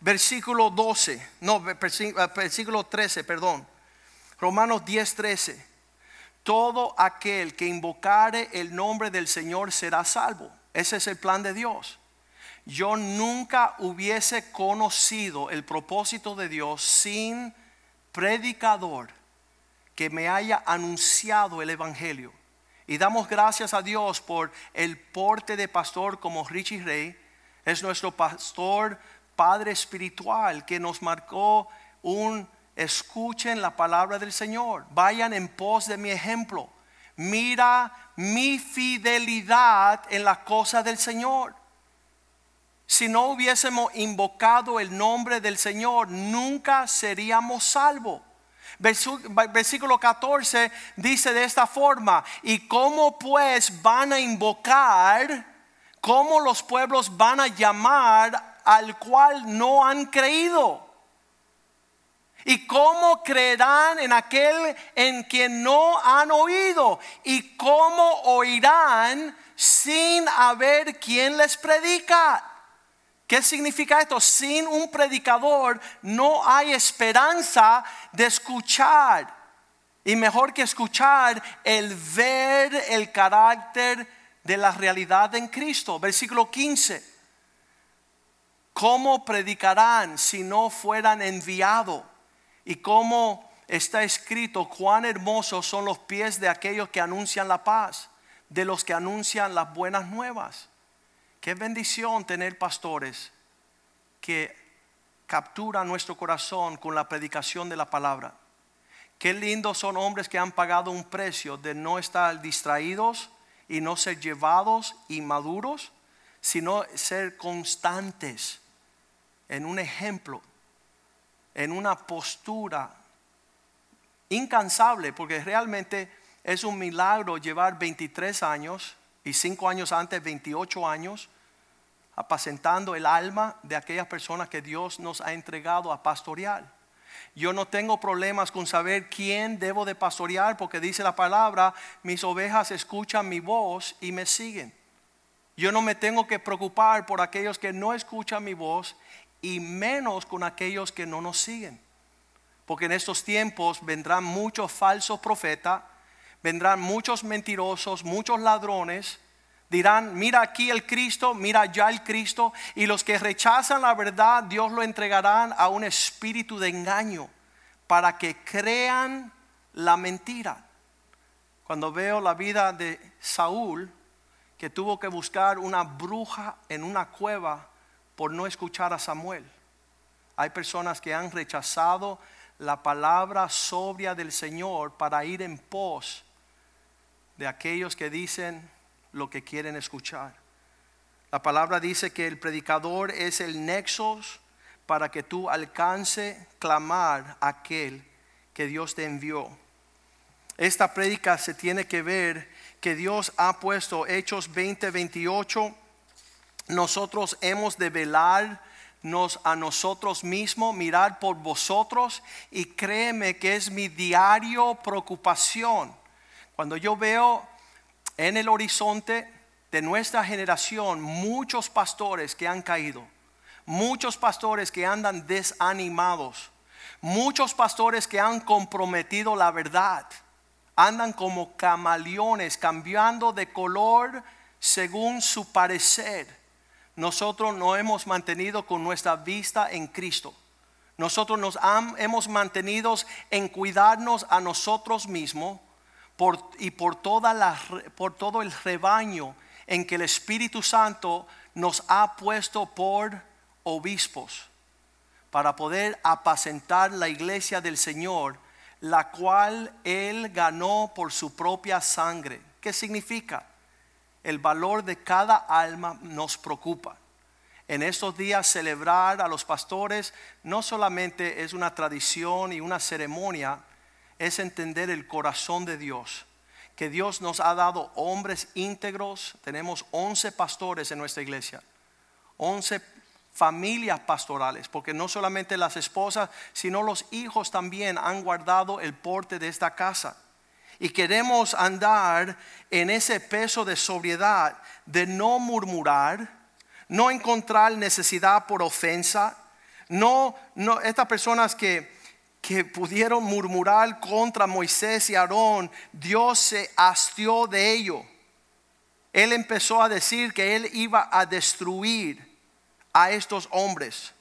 Versículo 12, no, versículo 13, perdón. Romanos 10, 13. Todo aquel que invocare el nombre del Señor será salvo. Ese es el plan de Dios. Yo nunca hubiese conocido el propósito de Dios sin predicador que me haya anunciado el Evangelio. Y damos gracias a Dios por el porte de pastor como Richie Rey. Es nuestro pastor, padre espiritual, que nos marcó un escuchen la palabra del Señor, vayan en pos de mi ejemplo. Mira mi fidelidad en la cosa del Señor. Si no hubiésemos invocado el nombre del Señor, nunca seríamos salvos. Versículo 14 dice de esta forma, ¿y cómo pues van a invocar? ¿Cómo los pueblos van a llamar al cual no han creído? ¿Y cómo creerán en aquel en quien no han oído? ¿Y cómo oirán sin haber quien les predica? ¿Qué significa esto? Sin un predicador no hay esperanza de escuchar. Y mejor que escuchar, el ver el carácter de la realidad en Cristo. Versículo 15. ¿Cómo predicarán si no fueran enviados? y cómo está escrito cuán hermosos son los pies de aquellos que anuncian la paz, de los que anuncian las buenas nuevas. Qué bendición tener pastores que capturan nuestro corazón con la predicación de la palabra. Qué lindos son hombres que han pagado un precio de no estar distraídos y no ser llevados y maduros, sino ser constantes en un ejemplo en una postura incansable, porque realmente es un milagro llevar 23 años y 5 años antes 28 años apacentando el alma de aquellas personas que Dios nos ha entregado a pastorear. Yo no tengo problemas con saber quién debo de pastorear porque dice la palabra, mis ovejas escuchan mi voz y me siguen. Yo no me tengo que preocupar por aquellos que no escuchan mi voz y menos con aquellos que no nos siguen. Porque en estos tiempos vendrán muchos falsos profetas, vendrán muchos mentirosos, muchos ladrones. Dirán, mira aquí el Cristo, mira allá el Cristo. Y los que rechazan la verdad, Dios lo entregarán a un espíritu de engaño para que crean la mentira. Cuando veo la vida de Saúl, que tuvo que buscar una bruja en una cueva por no escuchar a Samuel. Hay personas que han rechazado la palabra sobria del Señor para ir en pos de aquellos que dicen lo que quieren escuchar. La palabra dice que el predicador es el nexo para que tú alcance clamar a aquel que Dios te envió. Esta prédica se tiene que ver que Dios ha puesto Hechos 20, 28 nosotros hemos de velarnos a nosotros mismos, mirar por vosotros y créeme que es mi diario preocupación. Cuando yo veo en el horizonte de nuestra generación muchos pastores que han caído, muchos pastores que andan desanimados, muchos pastores que han comprometido la verdad, andan como camaleones cambiando de color según su parecer nosotros no hemos mantenido con nuestra vista en Cristo. Nosotros nos hemos mantenido en cuidarnos a nosotros mismos y por, toda la, por todo el rebaño en que el Espíritu Santo nos ha puesto por obispos para poder apacentar la iglesia del Señor, la cual Él ganó por su propia sangre. ¿Qué significa? el valor de cada alma nos preocupa. En estos días celebrar a los pastores no solamente es una tradición y una ceremonia, es entender el corazón de Dios. Que Dios nos ha dado hombres íntegros. Tenemos 11 pastores en nuestra iglesia. 11 familias pastorales, porque no solamente las esposas, sino los hijos también han guardado el porte de esta casa. Y queremos andar en ese peso de sobriedad, de no murmurar, no encontrar necesidad por ofensa, no, no, estas personas que, que pudieron murmurar contra Moisés y Aarón, Dios se hastió de ello. Él empezó a decir que él iba a destruir a estos hombres.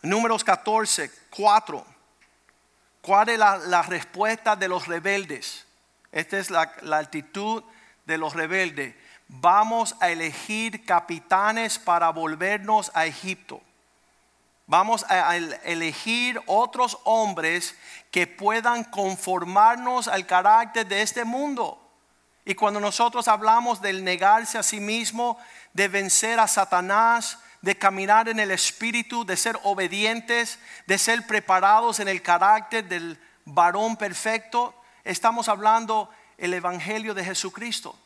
Números 14, 4. ¿Cuál es la, respuesta de los rebeldes? Esta es la, la actitud de los rebeldes. Vamos a elegir capitanes para volvernos a Egipto. Vamos a elegir otros hombres que puedan conformarnos al carácter de este mundo. Y cuando nosotros hablamos del negarse a sí mismo, de vencer a Satanás, de caminar en el Espíritu, de ser obedientes, de ser preparados en el carácter del varón perfecto, estamos hablando el Evangelio de Jesucristo.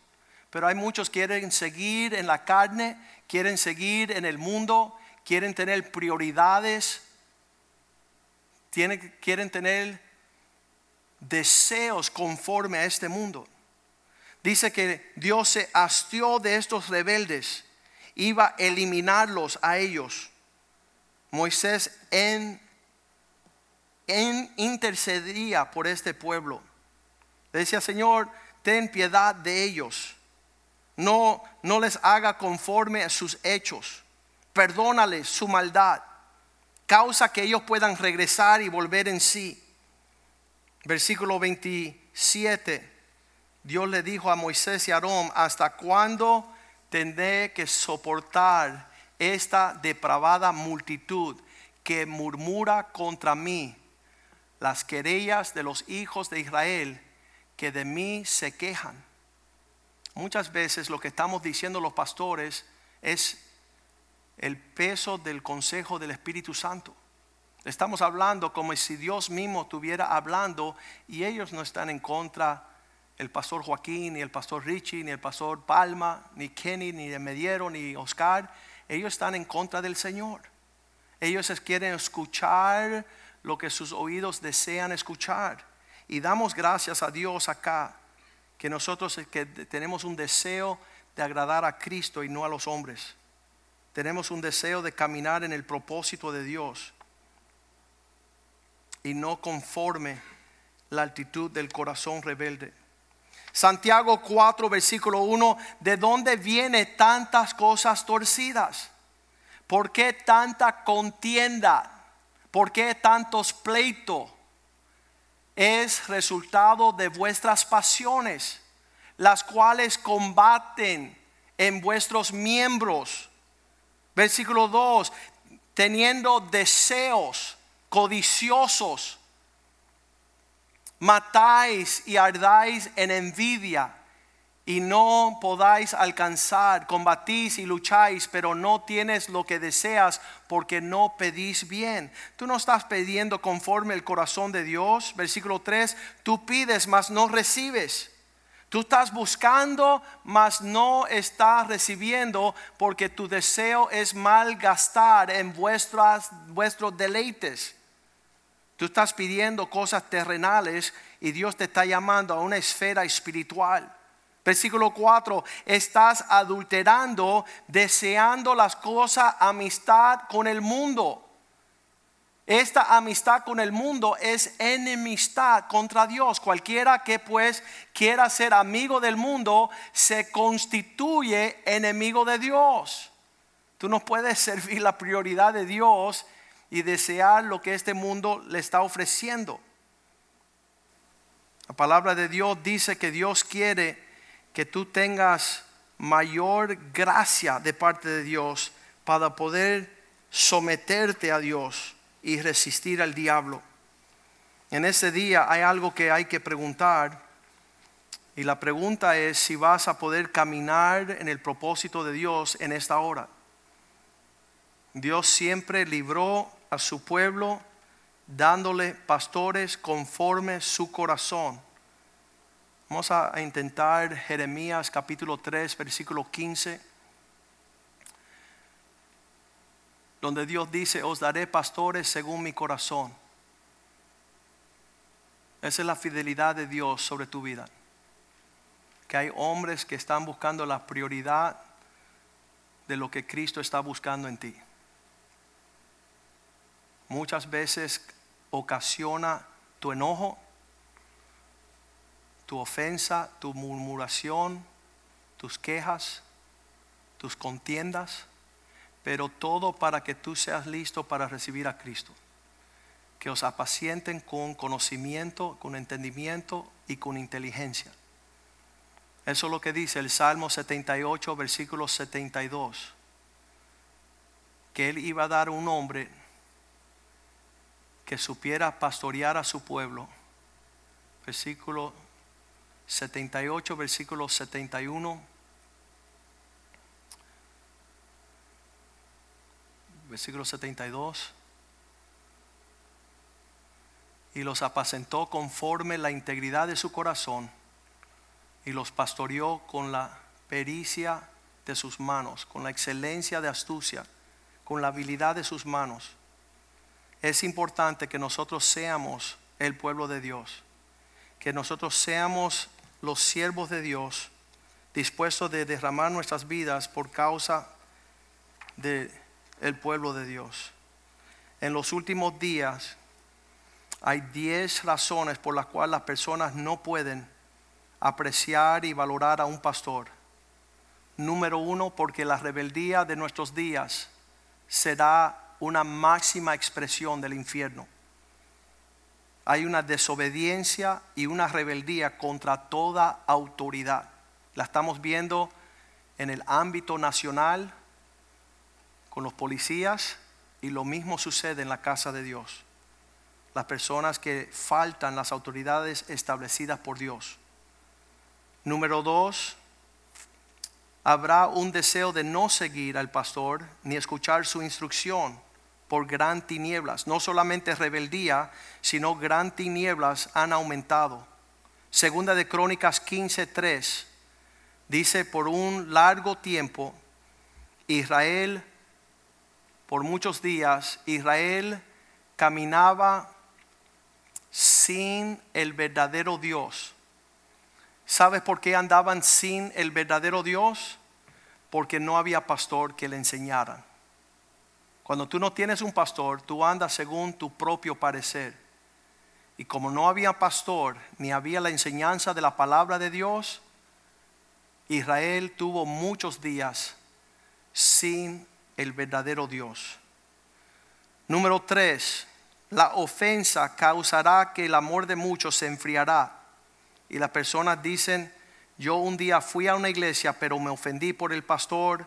Pero hay muchos que quieren seguir en la carne, quieren seguir en el mundo, quieren tener prioridades, tienen, quieren tener deseos conforme a este mundo dice que Dios se hastió de estos rebeldes, iba a eliminarlos a ellos. Moisés en, en intercedía por este pueblo. Le decía, Señor, ten piedad de ellos. No, no les haga conforme a sus hechos. Perdónales su maldad. Causa que ellos puedan regresar y volver en sí. Versículo 27. Dios le dijo a Moisés y a Aarón, ¿hasta cuándo tendré que soportar esta depravada multitud que murmura contra mí? Las querellas de los hijos de Israel que de mí se quejan. Muchas veces lo que estamos diciendo los pastores es el peso del consejo del Espíritu Santo. Estamos hablando como si Dios mismo estuviera hablando y ellos no están en contra el pastor Joaquín, ni el pastor Richie, ni el pastor Palma, ni Kenny, ni Mediero, ni Oscar, ellos están en contra del Señor. Ellos quieren escuchar lo que sus oídos desean escuchar. Y damos gracias a Dios acá, que nosotros que tenemos un deseo de agradar a Cristo y no a los hombres. Tenemos un deseo de caminar en el propósito de Dios y no conforme la actitud del corazón rebelde. Santiago 4, versículo 1, ¿de dónde viene tantas cosas torcidas? ¿Por qué tanta contienda? ¿Por qué tantos pleitos? Es resultado de vuestras pasiones, las cuales combaten en vuestros miembros. Versículo 2, teniendo deseos codiciosos matáis y ardáis en envidia y no podáis alcanzar, combatís y lucháis, pero no tienes lo que deseas porque no pedís bien. Tú no estás pidiendo conforme el corazón de Dios. Versículo 3, tú pides, mas no recibes. Tú estás buscando, mas no estás recibiendo porque tu deseo es malgastar en vuestras, vuestros deleites. Tú estás pidiendo cosas terrenales y Dios te está llamando a una esfera espiritual. Versículo 4, estás adulterando, deseando las cosas, amistad con el mundo. Esta amistad con el mundo es enemistad contra Dios. Cualquiera que pues quiera ser amigo del mundo se constituye enemigo de Dios. Tú no puedes servir la prioridad de Dios y desear lo que este mundo le está ofreciendo. La palabra de Dios dice que Dios quiere que tú tengas mayor gracia de parte de Dios para poder someterte a Dios y resistir al diablo. En ese día hay algo que hay que preguntar y la pregunta es si vas a poder caminar en el propósito de Dios en esta hora. Dios siempre libró a su pueblo dándole pastores conforme su corazón. Vamos a intentar Jeremías capítulo 3, versículo 15. Donde Dios dice, os daré pastores según mi corazón. Esa es la fidelidad de Dios sobre tu vida. Que hay hombres que están buscando la prioridad de lo que Cristo está buscando en ti. Muchas veces ocasiona tu enojo, tu ofensa, tu murmuración, tus quejas, tus contiendas, pero todo para que tú seas listo para recibir a Cristo. Que os apacienten con conocimiento, con entendimiento y con inteligencia. Eso es lo que dice el Salmo 78, versículo 72. Que Él iba a dar un hombre que supiera pastorear a su pueblo. Versículo 78, versículo 71. Versículo 72. Y los apacentó conforme la integridad de su corazón y los pastoreó con la pericia de sus manos, con la excelencia de astucia, con la habilidad de sus manos. Es importante que nosotros seamos el pueblo de Dios, que nosotros seamos los siervos de Dios, dispuestos de derramar nuestras vidas por causa del el pueblo de Dios. En los últimos días hay diez razones por las cuales las personas no pueden apreciar y valorar a un pastor. Número uno, porque la rebeldía de nuestros días será una máxima expresión del infierno. Hay una desobediencia y una rebeldía contra toda autoridad. La estamos viendo en el ámbito nacional con los policías y lo mismo sucede en la casa de Dios. Las personas que faltan las autoridades establecidas por Dios. Número dos, habrá un deseo de no seguir al pastor ni escuchar su instrucción por gran tinieblas. No solamente rebeldía, sino gran tinieblas han aumentado. Segunda de Crónicas 15:3 dice, por un largo tiempo, Israel, por muchos días, Israel caminaba sin el verdadero Dios ¿Sabes por qué andaban sin el verdadero Dios? Porque no había pastor que le enseñara. Cuando tú no tienes un pastor, tú andas según tu propio parecer. Y como no había pastor, ni había la enseñanza de la palabra de Dios, Israel tuvo muchos días sin el verdadero Dios. Número tres, la ofensa causará que el amor de muchos se enfriará y las personas dicen, yo un día fui a una iglesia, pero me ofendí por el pastor,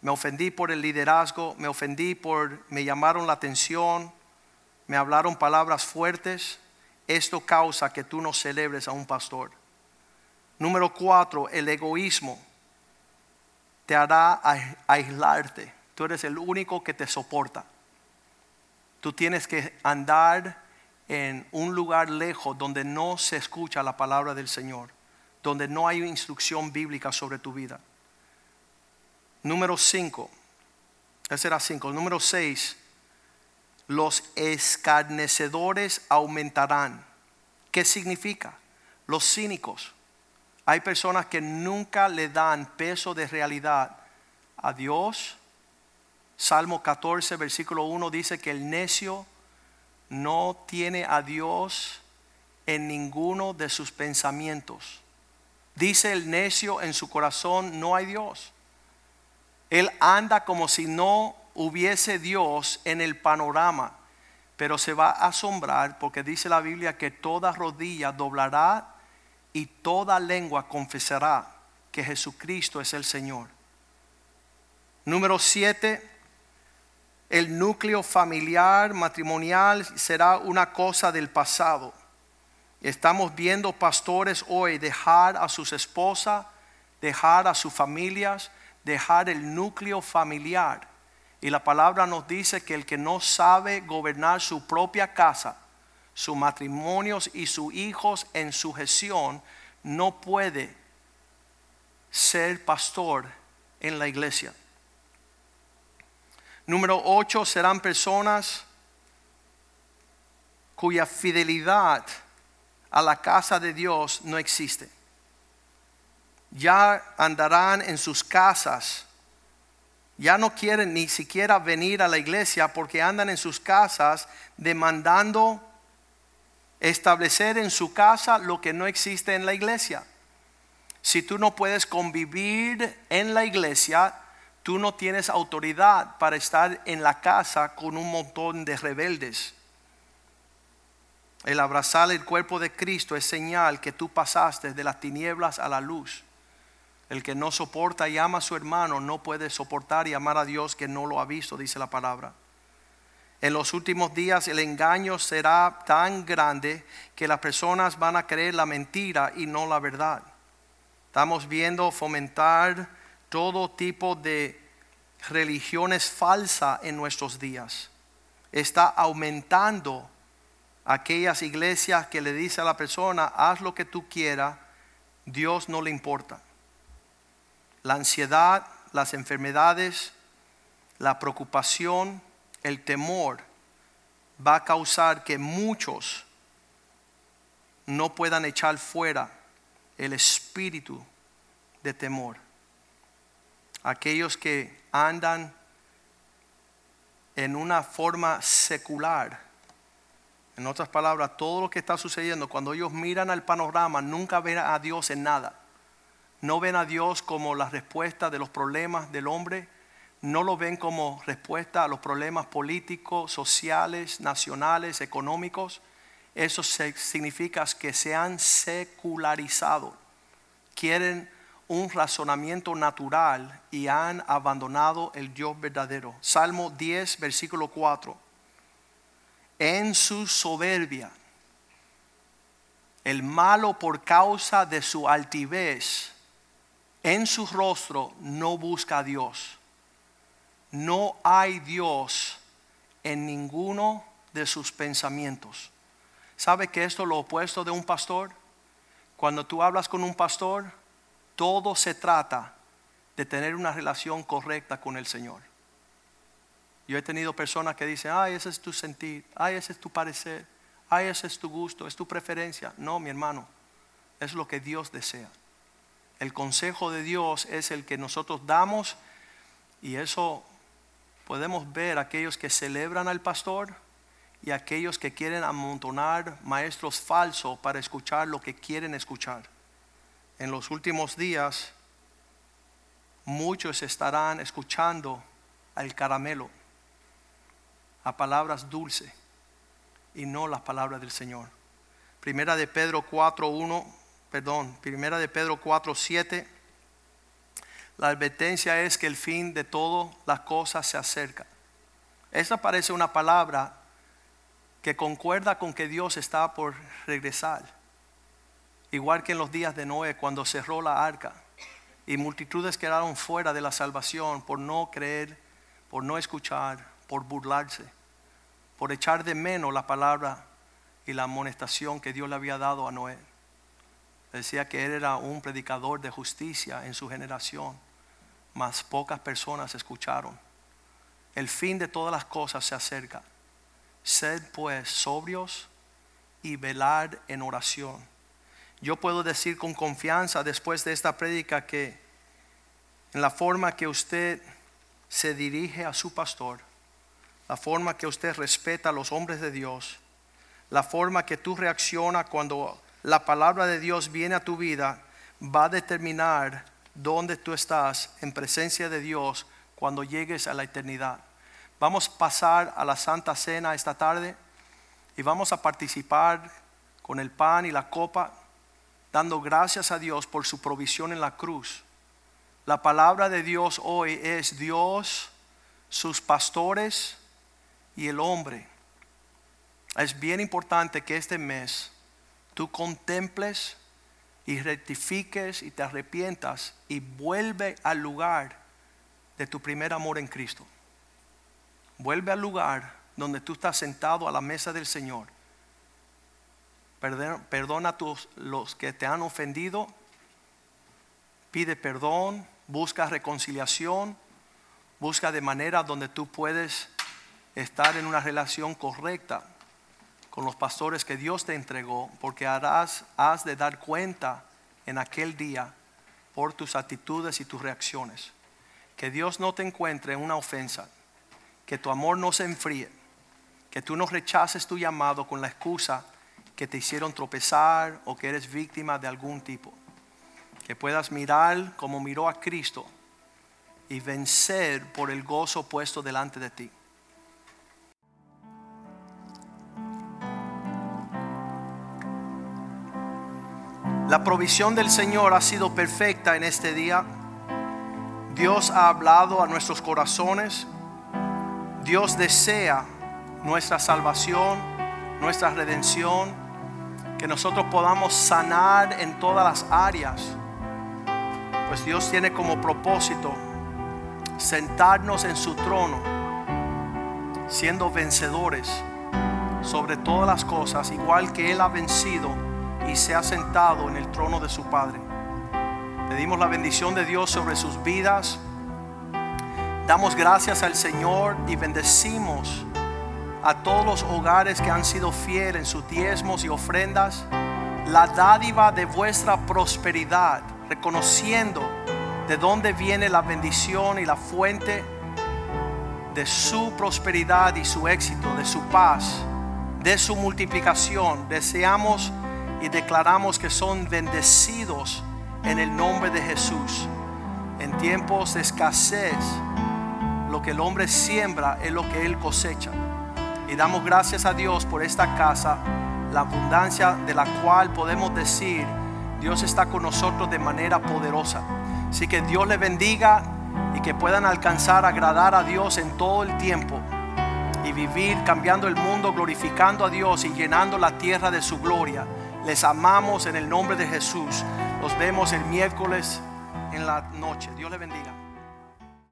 me ofendí por el liderazgo, me ofendí por, me llamaron la atención, me hablaron palabras fuertes. Esto causa que tú no celebres a un pastor. Número cuatro, el egoísmo te hará aislarte. Tú eres el único que te soporta. Tú tienes que andar en un lugar lejos donde no se escucha la palabra del Señor, donde no hay instrucción bíblica sobre tu vida. Número 5, ese era 5. Número 6, los escarnecedores aumentarán. ¿Qué significa? Los cínicos. Hay personas que nunca le dan peso de realidad a Dios. Salmo 14, versículo 1 dice que el necio no tiene a Dios en ninguno de sus pensamientos. Dice el necio en su corazón, no hay Dios. Él anda como si no hubiese Dios en el panorama, pero se va a asombrar porque dice la Biblia que toda rodilla doblará y toda lengua confesará que Jesucristo es el Señor. Número 7 el núcleo familiar, matrimonial, será una cosa del pasado. Estamos viendo pastores hoy dejar a sus esposas, dejar a sus familias, dejar el núcleo familiar. Y la palabra nos dice que el que no sabe gobernar su propia casa, sus matrimonios y sus hijos en sujeción, no puede ser pastor en la iglesia. Número 8 serán personas cuya fidelidad a la casa de Dios no existe. Ya andarán en sus casas. Ya no quieren ni siquiera venir a la iglesia porque andan en sus casas demandando establecer en su casa lo que no existe en la iglesia. Si tú no puedes convivir en la iglesia, tú no tienes autoridad para estar en la casa con un montón de rebeldes. El abrazar el cuerpo de Cristo es señal que tú pasaste de las tinieblas a la luz. El que no soporta y ama a su hermano no puede soportar y amar a Dios que no lo ha visto, dice la palabra. En los últimos días el engaño será tan grande que las personas van a creer la mentira y no la verdad. Estamos viendo fomentar todo tipo de religiones falsas en nuestros días. Está aumentando aquellas iglesias que le dice a la persona, haz lo que tú quieras, Dios no le importa. La ansiedad, las enfermedades, la preocupación, el temor va a causar que muchos no puedan echar fuera el espíritu de temor. Aquellos que andan en una forma secular en otras palabras, todo lo que está sucediendo, cuando ellos miran al panorama, nunca ven a Dios en nada. No ven a Dios como la respuesta de los problemas del hombre. No lo ven como respuesta a los problemas políticos, sociales, nacionales, económicos. Eso significa que se han secularizado. Quieren un razonamiento natural y han abandonado el Dios verdadero. Salmo 10, versículo 4 en su soberbia. El malo por causa de su altivez en su rostro no busca a Dios. No hay Dios en ninguno de sus pensamientos. ¿Sabe que esto es lo opuesto de un pastor? Cuando tú hablas con un pastor, todo se trata de tener una relación correcta con el Señor. Yo he tenido personas que dicen, ay, ese es tu sentir, ay, ese es tu parecer, ay, ese es tu gusto, es tu preferencia. No, mi hermano, es lo que Dios desea. El consejo de Dios es el que nosotros damos y eso podemos ver aquellos que celebran al pastor y aquellos que quieren amontonar maestros falsos para escuchar lo que quieren escuchar. En los últimos días muchos estarán escuchando al caramelo a palabras dulces y no las palabras del Señor. Primera de Pedro 4.1, perdón, primera de Pedro 4.7, la advertencia es que el fin de todas las cosas se acerca. Esa parece una palabra que concuerda con que Dios está por regresar. Igual que en los días de Noé cuando cerró la arca y multitudes quedaron fuera de la salvación por no creer, por no escuchar, por burlarse por echar de menos la palabra y la amonestación que Dios le había dado a Noé. Decía que él era un predicador de justicia en su generación, mas pocas personas escucharon. El fin de todas las cosas se acerca. Sed pues sobrios y velar en oración. Yo puedo decir con confianza después de esta prédica que en la forma que usted se dirige a su pastor, la forma que usted respeta a los hombres de Dios, la forma que tú reaccionas cuando la palabra de Dios viene a tu vida, va a determinar dónde tú estás en presencia de Dios cuando llegues a la eternidad. Vamos a pasar a la Santa Cena esta tarde y vamos a participar con el pan y la copa, dando gracias a Dios por su provisión en la cruz. La palabra de Dios hoy es Dios, sus pastores, y el hombre. Es bien importante que este mes tú contemples y rectifiques y te arrepientas y vuelve al lugar de tu primer amor en Cristo. Vuelve al lugar donde tú estás sentado a la mesa del Señor. Perdona, a los que te han ofendido. Pide perdón, busca reconciliación Busca de manera donde tú puedes estar en una relación correcta con los pastores que Dios te entregó, porque harás, has de dar cuenta en aquel día por tus actitudes y tus reacciones. Que Dios no te encuentre en una ofensa, que tu amor no se enfríe, que tú no rechaces tu llamado con la excusa que te hicieron tropezar o que eres víctima de algún tipo. Que puedas mirar como miró a Cristo y vencer por el gozo puesto delante de ti. La provisión del Señor ha sido perfecta en este día. Dios ha hablado a nuestros corazones. Dios desea nuestra salvación, nuestra redención, que nosotros podamos sanar en todas las áreas. Pues Dios tiene como propósito sentarnos en su trono, siendo vencedores sobre todas las cosas, igual que Él ha vencido y se ha sentado en el trono de su Padre. Pedimos la bendición de Dios sobre sus vidas. Damos gracias al Señor y bendecimos a todos los hogares que han sido fieles en sus diezmos y ofrendas. La dádiva de vuestra prosperidad, reconociendo de dónde viene la bendición y la fuente de su prosperidad y su éxito, de su paz, de su multiplicación. Deseamos y declaramos que son bendecidos en el nombre de Jesús. En tiempos de escasez, lo que el hombre siembra es lo que él cosecha. Y damos gracias a Dios por esta casa, la abundancia de la cual podemos decir, Dios está con nosotros de manera poderosa. Así que Dios le bendiga y que puedan alcanzar agradar a Dios en todo el tiempo y vivir cambiando el mundo, glorificando a Dios y llenando la tierra de su gloria. Les amamos en el nombre de Jesús. Los vemos el miércoles en la noche. Dios le bendiga.